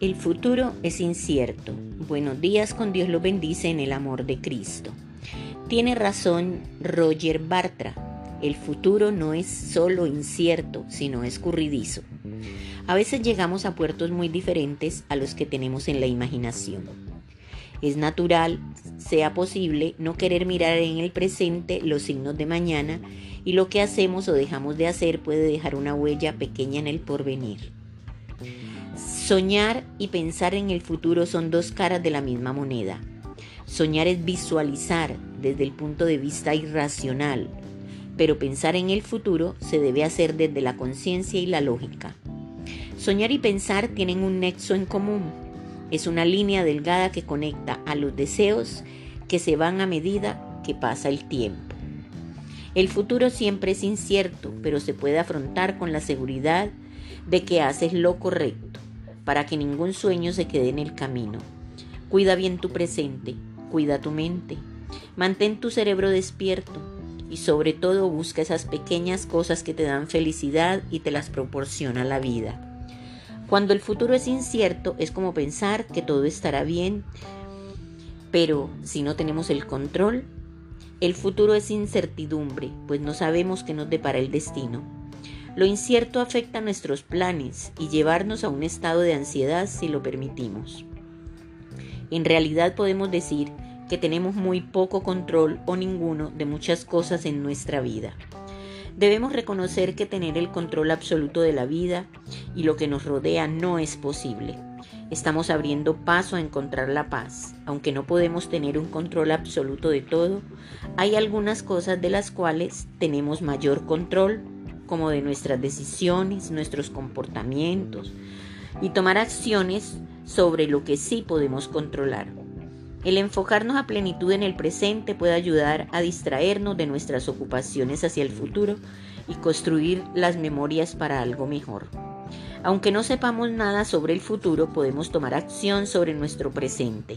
El futuro es incierto. Buenos días, con Dios lo bendice en el amor de Cristo. Tiene razón Roger Bartra. El futuro no es solo incierto, sino escurridizo. A veces llegamos a puertos muy diferentes a los que tenemos en la imaginación. Es natural, sea posible, no querer mirar en el presente los signos de mañana y lo que hacemos o dejamos de hacer puede dejar una huella pequeña en el porvenir. Soñar y pensar en el futuro son dos caras de la misma moneda. Soñar es visualizar desde el punto de vista irracional, pero pensar en el futuro se debe hacer desde la conciencia y la lógica. Soñar y pensar tienen un nexo en común. Es una línea delgada que conecta a los deseos que se van a medida que pasa el tiempo. El futuro siempre es incierto, pero se puede afrontar con la seguridad de que haces lo correcto para que ningún sueño se quede en el camino. Cuida bien tu presente, cuida tu mente, mantén tu cerebro despierto y sobre todo busca esas pequeñas cosas que te dan felicidad y te las proporciona la vida. Cuando el futuro es incierto es como pensar que todo estará bien, pero si no tenemos el control, el futuro es incertidumbre, pues no sabemos qué nos depara el destino. Lo incierto afecta nuestros planes y llevarnos a un estado de ansiedad si lo permitimos. En realidad podemos decir que tenemos muy poco control o ninguno de muchas cosas en nuestra vida. Debemos reconocer que tener el control absoluto de la vida y lo que nos rodea no es posible. Estamos abriendo paso a encontrar la paz. Aunque no podemos tener un control absoluto de todo, hay algunas cosas de las cuales tenemos mayor control como de nuestras decisiones, nuestros comportamientos y tomar acciones sobre lo que sí podemos controlar. El enfocarnos a plenitud en el presente puede ayudar a distraernos de nuestras ocupaciones hacia el futuro y construir las memorias para algo mejor. Aunque no sepamos nada sobre el futuro, podemos tomar acción sobre nuestro presente,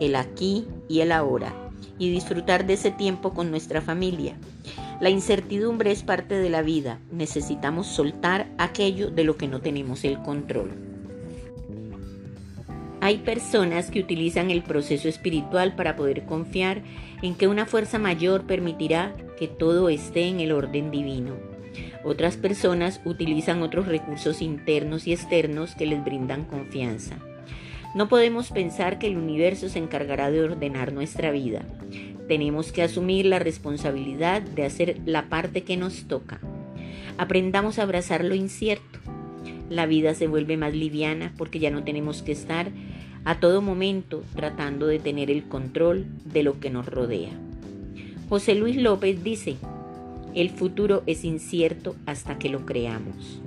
el aquí y el ahora, y disfrutar de ese tiempo con nuestra familia. La incertidumbre es parte de la vida. Necesitamos soltar aquello de lo que no tenemos el control. Hay personas que utilizan el proceso espiritual para poder confiar en que una fuerza mayor permitirá que todo esté en el orden divino. Otras personas utilizan otros recursos internos y externos que les brindan confianza. No podemos pensar que el universo se encargará de ordenar nuestra vida. Tenemos que asumir la responsabilidad de hacer la parte que nos toca. Aprendamos a abrazar lo incierto. La vida se vuelve más liviana porque ya no tenemos que estar a todo momento tratando de tener el control de lo que nos rodea. José Luis López dice, el futuro es incierto hasta que lo creamos.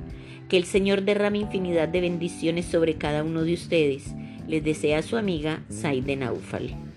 Que el Señor derrame infinidad de bendiciones sobre cada uno de ustedes. Les desea su amiga Saide Naufal.